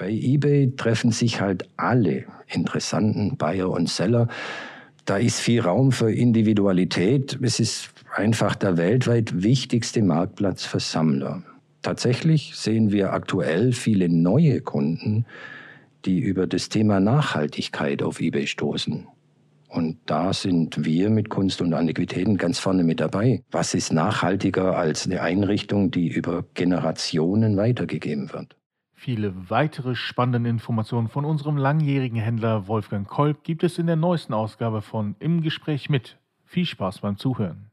Bei eBay treffen sich halt alle interessanten Buyer und Seller. Da ist viel Raum für Individualität. Es ist einfach der weltweit wichtigste Marktplatz für Sammler. Tatsächlich sehen wir aktuell viele neue Kunden, die über das Thema Nachhaltigkeit auf eBay stoßen. Und da sind wir mit Kunst und Antiquitäten ganz vorne mit dabei. Was ist nachhaltiger als eine Einrichtung, die über Generationen weitergegeben wird? Viele weitere spannende Informationen von unserem langjährigen Händler Wolfgang Kolb gibt es in der neuesten Ausgabe von Im Gespräch mit. Viel Spaß beim Zuhören.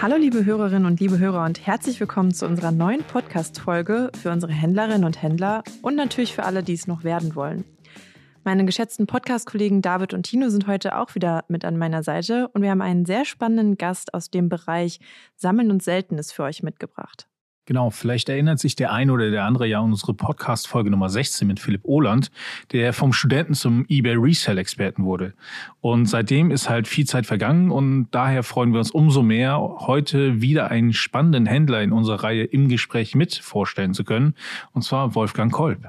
Hallo liebe Hörerinnen und liebe Hörer und herzlich willkommen zu unserer neuen Podcast-Folge für unsere Händlerinnen und Händler und natürlich für alle, die es noch werden wollen. Meine geschätzten Podcast-Kollegen David und Tino sind heute auch wieder mit an meiner Seite und wir haben einen sehr spannenden Gast aus dem Bereich Sammeln und Seltenes für euch mitgebracht. Genau, vielleicht erinnert sich der eine oder der andere ja an unsere Podcast-Folge Nummer 16 mit Philipp Ohland, der vom Studenten zum eBay Resell-Experten wurde. Und seitdem ist halt viel Zeit vergangen und daher freuen wir uns umso mehr, heute wieder einen spannenden Händler in unserer Reihe im Gespräch mit vorstellen zu können, und zwar Wolfgang Kolb.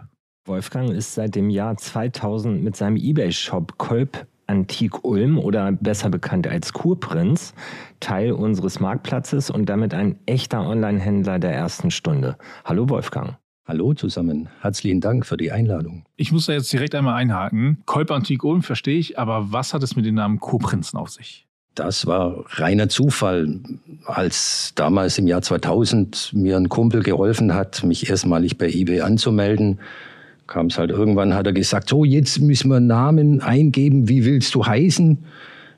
Wolfgang ist seit dem Jahr 2000 mit seinem eBay-Shop Kolb Antik Ulm oder besser bekannt als Kurprinz Teil unseres Marktplatzes und damit ein echter Online-Händler der ersten Stunde. Hallo Wolfgang. Hallo zusammen. Herzlichen Dank für die Einladung. Ich muss da jetzt direkt einmal einhaken. Kolb Antik Ulm verstehe ich, aber was hat es mit dem Namen Kurprinzen auf sich? Das war reiner Zufall. Als damals im Jahr 2000 mir ein Kumpel geholfen hat, mich erstmalig bei eBay anzumelden, kam es halt irgendwann, hat er gesagt, so jetzt müssen wir einen Namen eingeben, wie willst du heißen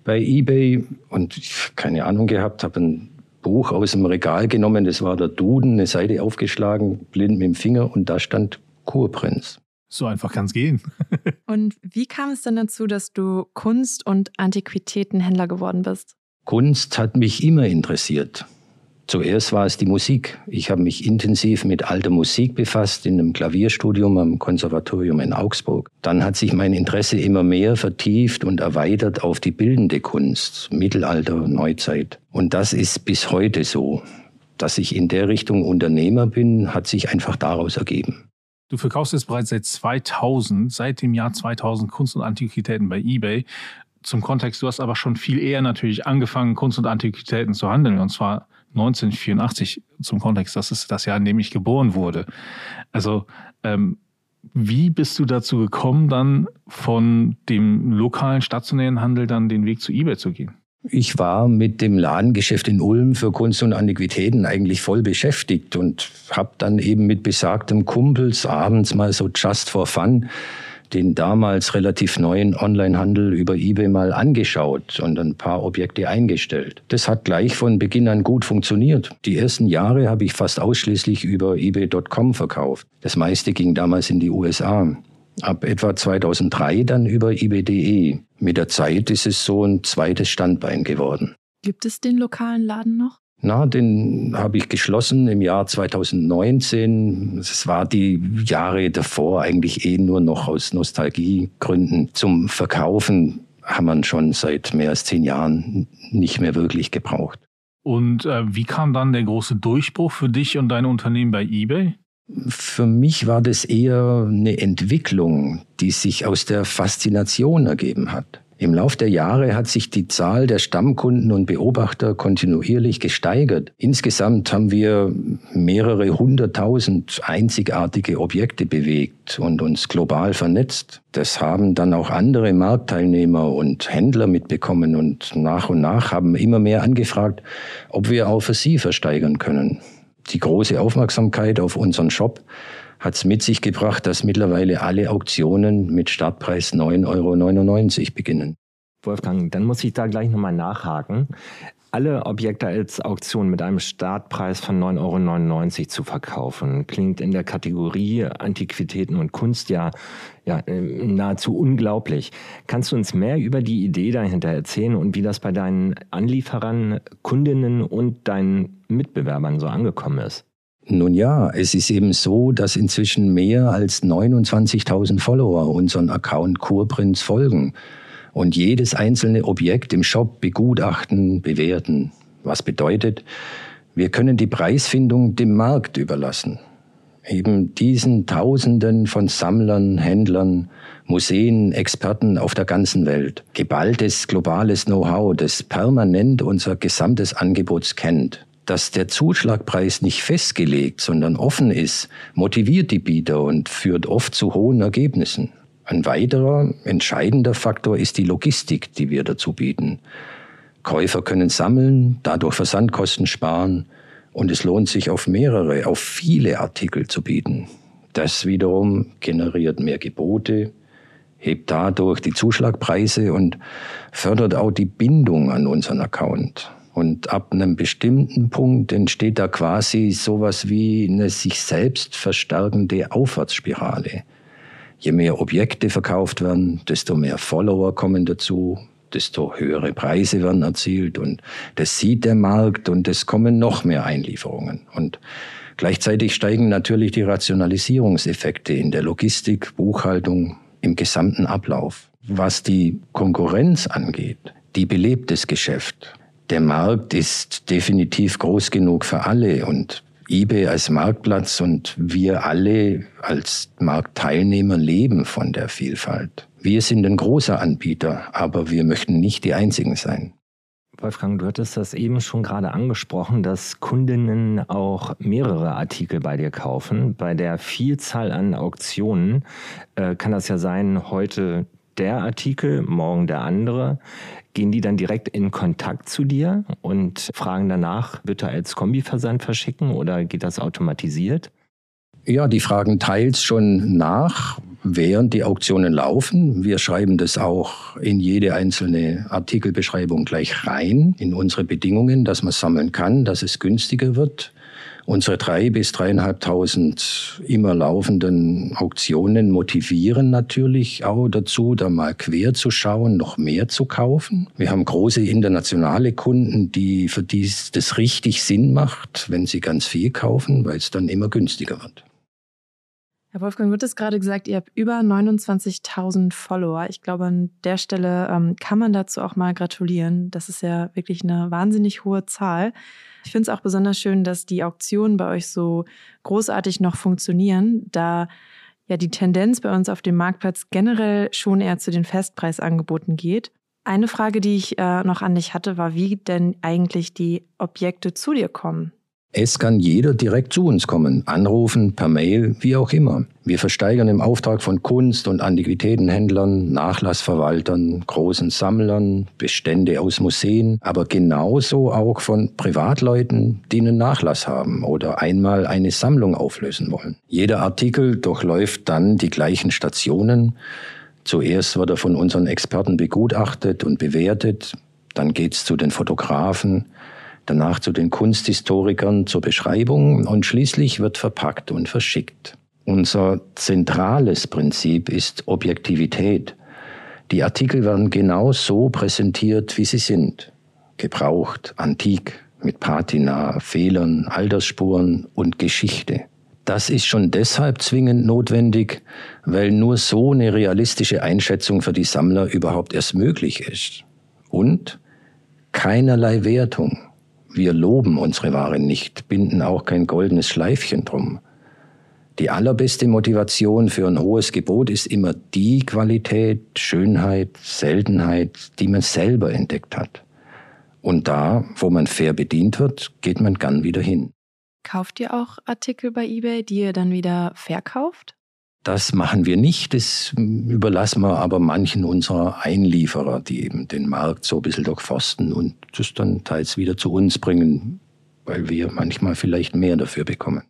bei eBay? Und ich keine Ahnung gehabt, habe ein Buch aus dem Regal genommen, das war der Duden, eine Seite aufgeschlagen, blind mit dem Finger und da stand Kurprinz. So einfach kann es gehen. und wie kam es denn dazu, dass du Kunst- und Antiquitätenhändler geworden bist? Kunst hat mich immer interessiert. Zuerst war es die Musik. Ich habe mich intensiv mit alter Musik befasst in einem Klavierstudium am Konservatorium in Augsburg. Dann hat sich mein Interesse immer mehr vertieft und erweitert auf die bildende Kunst, Mittelalter, Neuzeit. Und das ist bis heute so. Dass ich in der Richtung Unternehmer bin, hat sich einfach daraus ergeben. Du verkaufst jetzt bereits seit 2000, seit dem Jahr 2000 Kunst und Antiquitäten bei eBay. Zum Kontext, du hast aber schon viel eher natürlich angefangen, Kunst und Antiquitäten zu handeln. Und zwar 1984 zum Kontext, das ist das Jahr, in dem ich geboren wurde. Also ähm, wie bist du dazu gekommen, dann von dem lokalen stationären Handel dann den Weg zu eBay zu gehen? Ich war mit dem Ladengeschäft in Ulm für Kunst und Antiquitäten eigentlich voll beschäftigt und habe dann eben mit besagtem Kumpels abends mal so just for fun den damals relativ neuen Onlinehandel über eBay mal angeschaut und ein paar Objekte eingestellt. Das hat gleich von Beginn an gut funktioniert. Die ersten Jahre habe ich fast ausschließlich über eBay.com verkauft. Das meiste ging damals in die USA. Ab etwa 2003 dann über eBay.de. Mit der Zeit ist es so ein zweites Standbein geworden. Gibt es den lokalen Laden noch? Na, den habe ich geschlossen im Jahr 2019. Es war die Jahre davor eigentlich eh nur noch aus Nostalgiegründen. Zum Verkaufen haben wir schon seit mehr als zehn Jahren nicht mehr wirklich gebraucht. Und äh, wie kam dann der große Durchbruch für dich und dein Unternehmen bei eBay? Für mich war das eher eine Entwicklung, die sich aus der Faszination ergeben hat. Im Lauf der Jahre hat sich die Zahl der Stammkunden und Beobachter kontinuierlich gesteigert. Insgesamt haben wir mehrere hunderttausend einzigartige Objekte bewegt und uns global vernetzt. Das haben dann auch andere Marktteilnehmer und Händler mitbekommen und nach und nach haben immer mehr angefragt, ob wir auch für sie versteigern können. Die große Aufmerksamkeit auf unseren Shop hat es mit sich gebracht, dass mittlerweile alle Auktionen mit Startpreis 9,99 Euro beginnen. Wolfgang, dann muss ich da gleich nochmal nachhaken. Alle Objekte als Auktion mit einem Startpreis von 9,99 Euro zu verkaufen, klingt in der Kategorie Antiquitäten und Kunst ja, ja äh, nahezu unglaublich. Kannst du uns mehr über die Idee dahinter erzählen und wie das bei deinen Anlieferern, Kundinnen und deinen Mitbewerbern so angekommen ist? Nun ja, es ist eben so, dass inzwischen mehr als 29.000 Follower unseren Account Kurprinz folgen und jedes einzelne Objekt im Shop begutachten, bewerten. Was bedeutet, Wir können die Preisfindung dem Markt überlassen. Eben diesen Tausenden von Sammlern, Händlern, Museen, Experten auf der ganzen Welt. Geballtes globales Know-how, das permanent unser gesamtes Angebot scannt. Dass der Zuschlagpreis nicht festgelegt, sondern offen ist, motiviert die Bieter und führt oft zu hohen Ergebnissen. Ein weiterer entscheidender Faktor ist die Logistik, die wir dazu bieten. Käufer können sammeln, dadurch Versandkosten sparen und es lohnt sich auf mehrere, auf viele Artikel zu bieten. Das wiederum generiert mehr Gebote, hebt dadurch die Zuschlagpreise und fördert auch die Bindung an unseren Account. Und ab einem bestimmten Punkt entsteht da quasi sowas wie eine sich selbst verstärkende Aufwärtsspirale. Je mehr Objekte verkauft werden, desto mehr Follower kommen dazu, desto höhere Preise werden erzielt und das sieht der Markt und es kommen noch mehr Einlieferungen. Und gleichzeitig steigen natürlich die Rationalisierungseffekte in der Logistik, Buchhaltung, im gesamten Ablauf. Was die Konkurrenz angeht, die belebt das Geschäft. Der Markt ist definitiv groß genug für alle und eBay als Marktplatz und wir alle als Marktteilnehmer leben von der Vielfalt. Wir sind ein großer Anbieter, aber wir möchten nicht die Einzigen sein. Wolfgang, du hattest das eben schon gerade angesprochen, dass Kundinnen auch mehrere Artikel bei dir kaufen. Bei der Vielzahl an Auktionen äh, kann das ja sein, heute der Artikel, morgen der andere. Gehen die dann direkt in Kontakt zu dir und fragen danach, bitte als Kombiversand verschicken oder geht das automatisiert? Ja, die fragen teils schon nach, während die Auktionen laufen. Wir schreiben das auch in jede einzelne Artikelbeschreibung gleich rein, in unsere Bedingungen, dass man sammeln kann, dass es günstiger wird. Unsere drei bis dreieinhalbtausend immer laufenden Auktionen motivieren natürlich auch dazu, da mal quer zu schauen, noch mehr zu kaufen. Wir haben große internationale Kunden, die für die das richtig Sinn macht, wenn sie ganz viel kaufen, weil es dann immer günstiger wird. Herr Wolfgang, wird es gerade gesagt, ihr habt über 29.000 Follower. Ich glaube, an der Stelle ähm, kann man dazu auch mal gratulieren. Das ist ja wirklich eine wahnsinnig hohe Zahl. Ich finde es auch besonders schön, dass die Auktionen bei euch so großartig noch funktionieren, da ja die Tendenz bei uns auf dem Marktplatz generell schon eher zu den Festpreisangeboten geht. Eine Frage, die ich äh, noch an dich hatte, war, wie denn eigentlich die Objekte zu dir kommen. Es kann jeder direkt zu uns kommen, anrufen, per Mail, wie auch immer. Wir versteigern im Auftrag von Kunst- und Antiquitätenhändlern, Nachlassverwaltern, großen Sammlern, Bestände aus Museen, aber genauso auch von Privatleuten, die einen Nachlass haben oder einmal eine Sammlung auflösen wollen. Jeder Artikel durchläuft dann die gleichen Stationen. Zuerst wird er von unseren Experten begutachtet und bewertet, dann geht's zu den Fotografen, danach zu den Kunsthistorikern zur Beschreibung und schließlich wird verpackt und verschickt. Unser zentrales Prinzip ist Objektivität. Die Artikel werden genau so präsentiert, wie sie sind. Gebraucht, antik, mit Patina, Fehlern, Altersspuren und Geschichte. Das ist schon deshalb zwingend notwendig, weil nur so eine realistische Einschätzung für die Sammler überhaupt erst möglich ist. Und keinerlei Wertung. Wir loben unsere Ware nicht, binden auch kein goldenes Schleifchen drum. Die allerbeste Motivation für ein hohes Gebot ist immer die Qualität, Schönheit, Seltenheit, die man selber entdeckt hat. Und da, wo man fair bedient wird, geht man gern wieder hin. Kauft ihr auch Artikel bei eBay, die ihr dann wieder verkauft? Das machen wir nicht, das überlassen wir aber manchen unserer Einlieferer, die eben den Markt so ein bisschen durchforsten und das dann teils wieder zu uns bringen, weil wir manchmal vielleicht mehr dafür bekommen.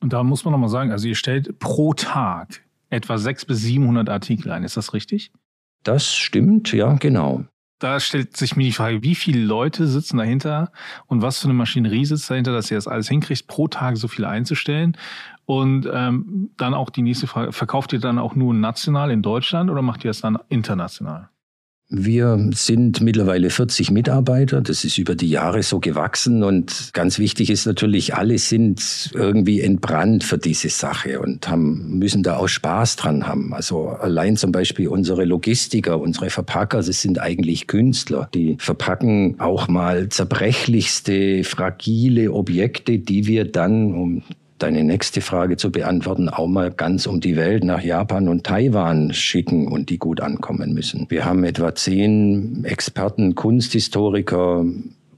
Und da muss man nochmal sagen, also ihr stellt pro Tag etwa 600 bis 700 Artikel ein, ist das richtig? Das stimmt, ja, genau. Da stellt sich mir die Frage, wie viele Leute sitzen dahinter und was für eine Maschinerie sitzt dahinter, dass ihr das alles hinkriegt, pro Tag so viel einzustellen. Und ähm, dann auch die nächste Frage, verkauft ihr dann auch nur national in Deutschland oder macht ihr das dann international? Wir sind mittlerweile 40 Mitarbeiter. Das ist über die Jahre so gewachsen. Und ganz wichtig ist natürlich, alle sind irgendwie entbrannt für diese Sache und haben, müssen da auch Spaß dran haben. Also allein zum Beispiel unsere Logistiker, unsere Verpacker, das sind eigentlich Künstler. Die verpacken auch mal zerbrechlichste, fragile Objekte, die wir dann, um deine nächste Frage zu beantworten, auch mal ganz um die Welt nach Japan und Taiwan schicken und die gut ankommen müssen. Wir haben etwa zehn Experten, Kunsthistoriker,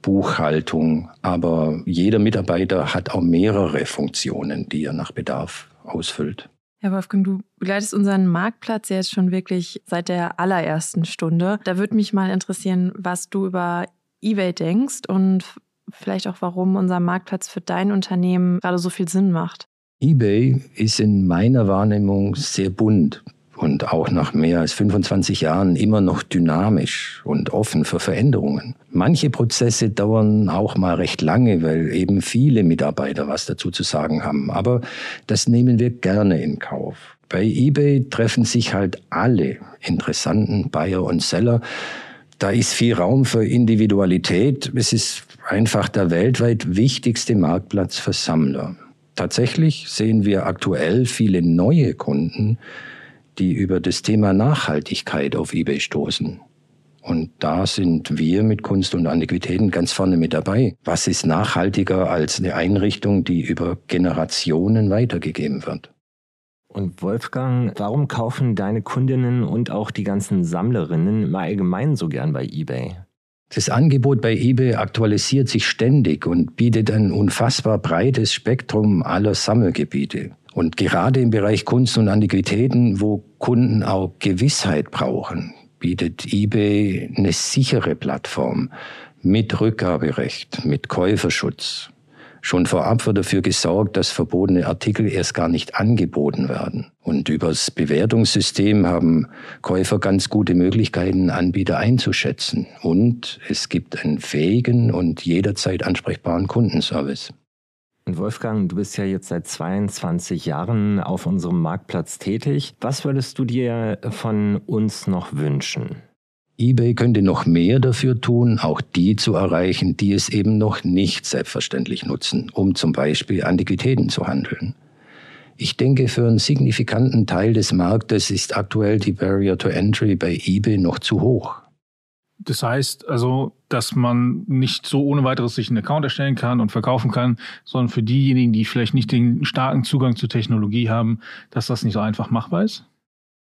Buchhaltung, aber jeder Mitarbeiter hat auch mehrere Funktionen, die er nach Bedarf ausfüllt. Herr Wolfgang, du begleitest unseren Marktplatz jetzt schon wirklich seit der allerersten Stunde. Da würde mich mal interessieren, was du über eBay denkst und vielleicht auch, warum unser Marktplatz für dein Unternehmen gerade so viel Sinn macht. eBay ist in meiner Wahrnehmung sehr bunt und auch nach mehr als 25 Jahren immer noch dynamisch und offen für Veränderungen. Manche Prozesse dauern auch mal recht lange, weil eben viele Mitarbeiter was dazu zu sagen haben. Aber das nehmen wir gerne in Kauf. Bei eBay treffen sich halt alle interessanten Buyer und Seller. Da ist viel Raum für Individualität. Es ist einfach der weltweit wichtigste Marktplatz für Sammler. Tatsächlich sehen wir aktuell viele neue Kunden, die über das Thema Nachhaltigkeit auf eBay stoßen. Und da sind wir mit Kunst und Antiquitäten ganz vorne mit dabei. Was ist nachhaltiger als eine Einrichtung, die über Generationen weitergegeben wird? Und Wolfgang, warum kaufen deine Kundinnen und auch die ganzen Sammlerinnen im Allgemeinen so gern bei eBay? Das Angebot bei eBay aktualisiert sich ständig und bietet ein unfassbar breites Spektrum aller Sammelgebiete. Und gerade im Bereich Kunst und Antiquitäten, wo Kunden auch Gewissheit brauchen, bietet eBay eine sichere Plattform mit Rückgaberecht, mit Käuferschutz, Schon vorab wird dafür gesorgt, dass verbotene Artikel erst gar nicht angeboten werden. Und übers Bewertungssystem haben Käufer ganz gute Möglichkeiten, Anbieter einzuschätzen. Und es gibt einen fähigen und jederzeit ansprechbaren Kundenservice. Und Wolfgang, du bist ja jetzt seit 22 Jahren auf unserem Marktplatz tätig. Was würdest du dir von uns noch wünschen? eBay könnte noch mehr dafür tun, auch die zu erreichen, die es eben noch nicht selbstverständlich nutzen, um zum Beispiel Antiquitäten zu handeln. Ich denke, für einen signifikanten Teil des Marktes ist aktuell die Barrier to Entry bei eBay noch zu hoch. Das heißt also, dass man nicht so ohne weiteres sich einen Account erstellen kann und verkaufen kann, sondern für diejenigen, die vielleicht nicht den starken Zugang zur Technologie haben, dass das nicht so einfach machbar ist?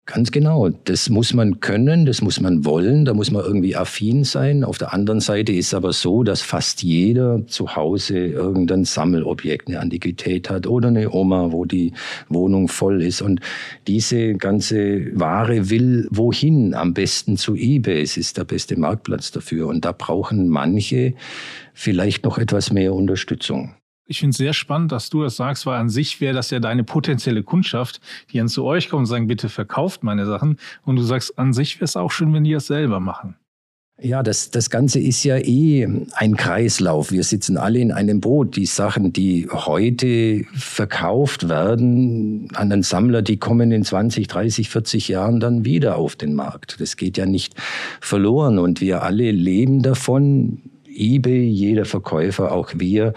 Ganz genau. Das muss man können, das muss man wollen, da muss man irgendwie affin sein. Auf der anderen Seite ist es aber so, dass fast jeder zu Hause irgendein Sammelobjekt, eine Antiquität hat oder eine Oma, wo die Wohnung voll ist. Und diese ganze Ware will wohin? Am besten zu eBay. Es ist der beste Marktplatz dafür. Und da brauchen manche vielleicht noch etwas mehr Unterstützung. Ich finde es sehr spannend, dass du das sagst, weil an sich wäre das ja deine potenzielle Kundschaft, die dann zu euch kommen und sagen, bitte verkauft meine Sachen. Und du sagst, an sich wäre es auch schön, wenn die das selber machen. Ja, das, das Ganze ist ja eh ein Kreislauf. Wir sitzen alle in einem Boot. Die Sachen, die heute verkauft werden an den Sammler, die kommen in 20, 30, 40 Jahren dann wieder auf den Markt. Das geht ja nicht verloren. Und wir alle leben davon. eBay, jeder Verkäufer, auch wir,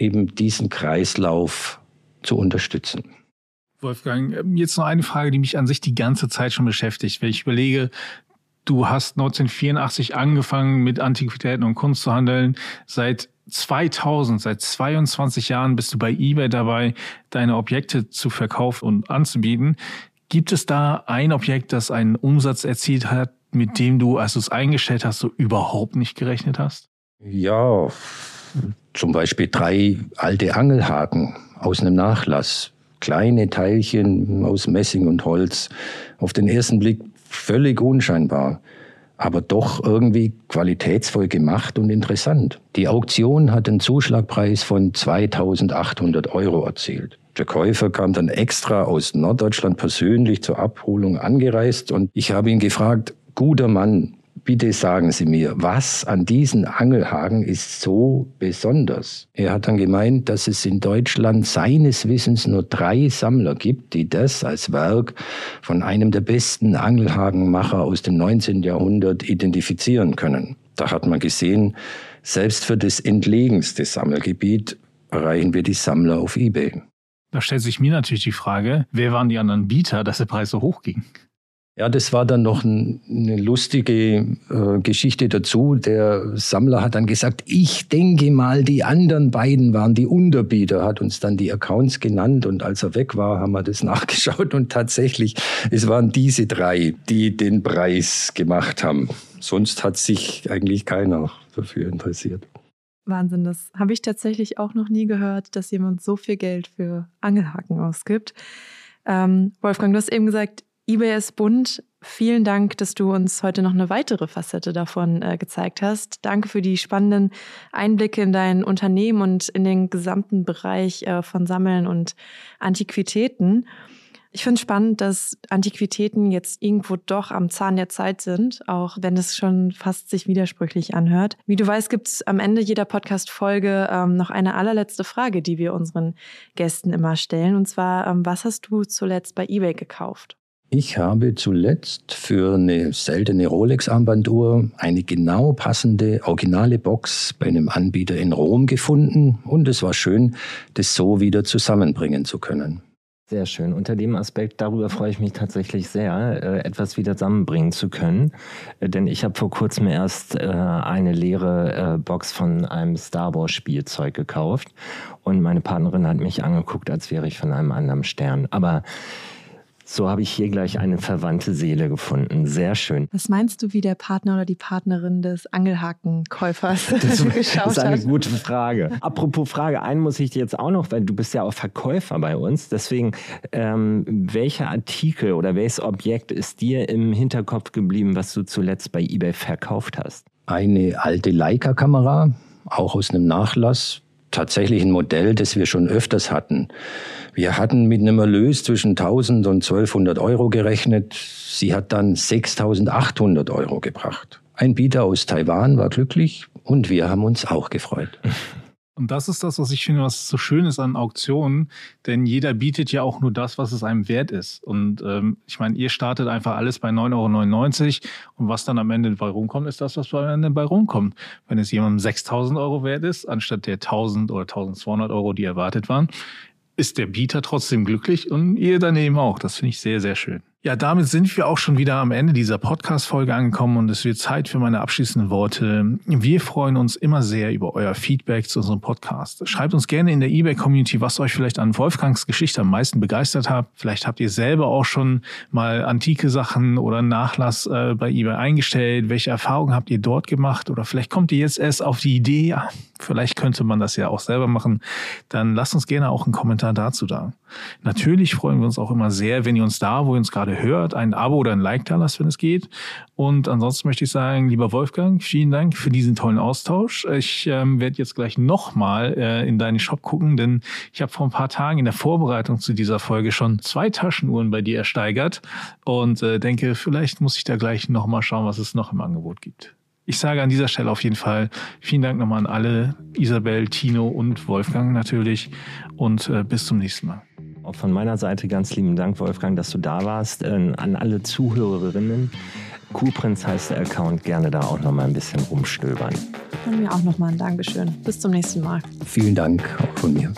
eben diesen Kreislauf zu unterstützen. Wolfgang, ähm, jetzt noch eine Frage, die mich an sich die ganze Zeit schon beschäftigt. Wenn ich überlege, du hast 1984 angefangen mit Antiquitäten und Kunst zu handeln. Seit 2000, seit 22 Jahren bist du bei eBay dabei, deine Objekte zu verkaufen und anzubieten. Gibt es da ein Objekt, das einen Umsatz erzielt hat, mit dem du, als du es eingestellt hast, so überhaupt nicht gerechnet hast? Ja, zum Beispiel drei alte Angelhaken aus einem Nachlass. Kleine Teilchen aus Messing und Holz. Auf den ersten Blick völlig unscheinbar, aber doch irgendwie qualitätsvoll gemacht und interessant. Die Auktion hat einen Zuschlagpreis von 2800 Euro erzielt. Der Käufer kam dann extra aus Norddeutschland persönlich zur Abholung angereist und ich habe ihn gefragt, guter Mann, bitte sagen Sie mir, was an diesen Angelhaken ist so besonders? Er hat dann gemeint, dass es in Deutschland seines Wissens nur drei Sammler gibt, die das als Werk von einem der besten Angelhakenmacher aus dem 19. Jahrhundert identifizieren können. Da hat man gesehen, selbst für das entlegenste Sammelgebiet erreichen wir die Sammler auf eBay. Da stellt sich mir natürlich die Frage, wer waren die anderen Bieter, dass der Preis so hoch ging? Ja, das war dann noch ein, eine lustige äh, Geschichte dazu. Der Sammler hat dann gesagt, ich denke mal, die anderen beiden waren die Unterbieter, hat uns dann die Accounts genannt und als er weg war, haben wir das nachgeschaut und tatsächlich, es waren diese drei, die den Preis gemacht haben. Sonst hat sich eigentlich keiner dafür interessiert. Wahnsinn, das habe ich tatsächlich auch noch nie gehört, dass jemand so viel Geld für Angelhaken ausgibt. Ähm, Wolfgang, du hast eben gesagt, eBay ist bunt. Vielen Dank, dass du uns heute noch eine weitere Facette davon äh, gezeigt hast. Danke für die spannenden Einblicke in dein Unternehmen und in den gesamten Bereich äh, von Sammeln und Antiquitäten. Ich finde es spannend, dass Antiquitäten jetzt irgendwo doch am Zahn der Zeit sind, auch wenn es schon fast sich widersprüchlich anhört. Wie du weißt, gibt es am Ende jeder Podcast-Folge ähm, noch eine allerletzte Frage, die wir unseren Gästen immer stellen. Und zwar, ähm, was hast du zuletzt bei eBay gekauft? Ich habe zuletzt für eine seltene Rolex-Armbanduhr eine genau passende, originale Box bei einem Anbieter in Rom gefunden und es war schön, das so wieder zusammenbringen zu können. Sehr schön. Unter dem Aspekt, darüber freue ich mich tatsächlich sehr, äh, etwas wieder zusammenbringen zu können. Äh, denn ich habe vor kurzem erst äh, eine leere Box von einem Star Wars Spielzeug gekauft und meine Partnerin hat mich angeguckt, als wäre ich von einem anderen Stern. Aber so habe ich hier gleich eine verwandte Seele gefunden. Sehr schön. Was meinst du, wie der Partner oder die Partnerin des Angelhakenkäufers das, geschaut Das ist eine hat? gute Frage. Apropos Frage, einen muss ich dir jetzt auch noch, weil du bist ja auch Verkäufer bei uns. Deswegen, ähm, welcher Artikel oder welches Objekt ist dir im Hinterkopf geblieben, was du zuletzt bei eBay verkauft hast? Eine alte Leica-Kamera, auch aus einem Nachlass. Tatsächlich ein Modell, das wir schon öfters hatten. Wir hatten mit einem Erlös zwischen 1000 und 1200 Euro gerechnet. Sie hat dann 6800 Euro gebracht. Ein Bieter aus Taiwan war glücklich und wir haben uns auch gefreut. Und das ist das, was ich finde, was so schön ist an Auktionen, denn jeder bietet ja auch nur das, was es einem wert ist. Und ähm, ich meine, ihr startet einfach alles bei 9,99 Euro und was dann am Ende bei rumkommt, ist das, was am Ende bei rumkommt. Wenn es jemandem 6.000 Euro wert ist, anstatt der 1.000 oder 1.200 Euro, die erwartet waren, ist der Bieter trotzdem glücklich und ihr daneben auch. Das finde ich sehr, sehr schön. Ja, damit sind wir auch schon wieder am Ende dieser Podcast-Folge angekommen und es wird Zeit für meine abschließenden Worte. Wir freuen uns immer sehr über euer Feedback zu unserem Podcast. Schreibt uns gerne in der eBay-Community, was euch vielleicht an Wolfgangs Geschichte am meisten begeistert hat. Vielleicht habt ihr selber auch schon mal antike Sachen oder Nachlass äh, bei eBay eingestellt. Welche Erfahrungen habt ihr dort gemacht? Oder vielleicht kommt ihr jetzt erst auf die Idee, ja, vielleicht könnte man das ja auch selber machen. Dann lasst uns gerne auch einen Kommentar dazu da. Natürlich freuen wir uns auch immer sehr, wenn ihr uns da, wo ihr uns gerade hört, ein Abo oder ein Like da lasst, wenn es geht. Und ansonsten möchte ich sagen, lieber Wolfgang, vielen Dank für diesen tollen Austausch. Ich ähm, werde jetzt gleich nochmal äh, in deinen Shop gucken, denn ich habe vor ein paar Tagen in der Vorbereitung zu dieser Folge schon zwei Taschenuhren bei dir ersteigert und äh, denke, vielleicht muss ich da gleich nochmal schauen, was es noch im Angebot gibt. Ich sage an dieser Stelle auf jeden Fall vielen Dank nochmal an alle, Isabel, Tino und Wolfgang natürlich und äh, bis zum nächsten Mal. Auch von meiner Seite ganz lieben Dank, Wolfgang, dass du da warst. Äh, an alle Zuhörerinnen. Kuhprinz heißt der Account. Gerne da auch noch mal ein bisschen rumstöbern. Von mir auch noch mal ein Dankeschön. Bis zum nächsten Mal. Vielen Dank auch von mir.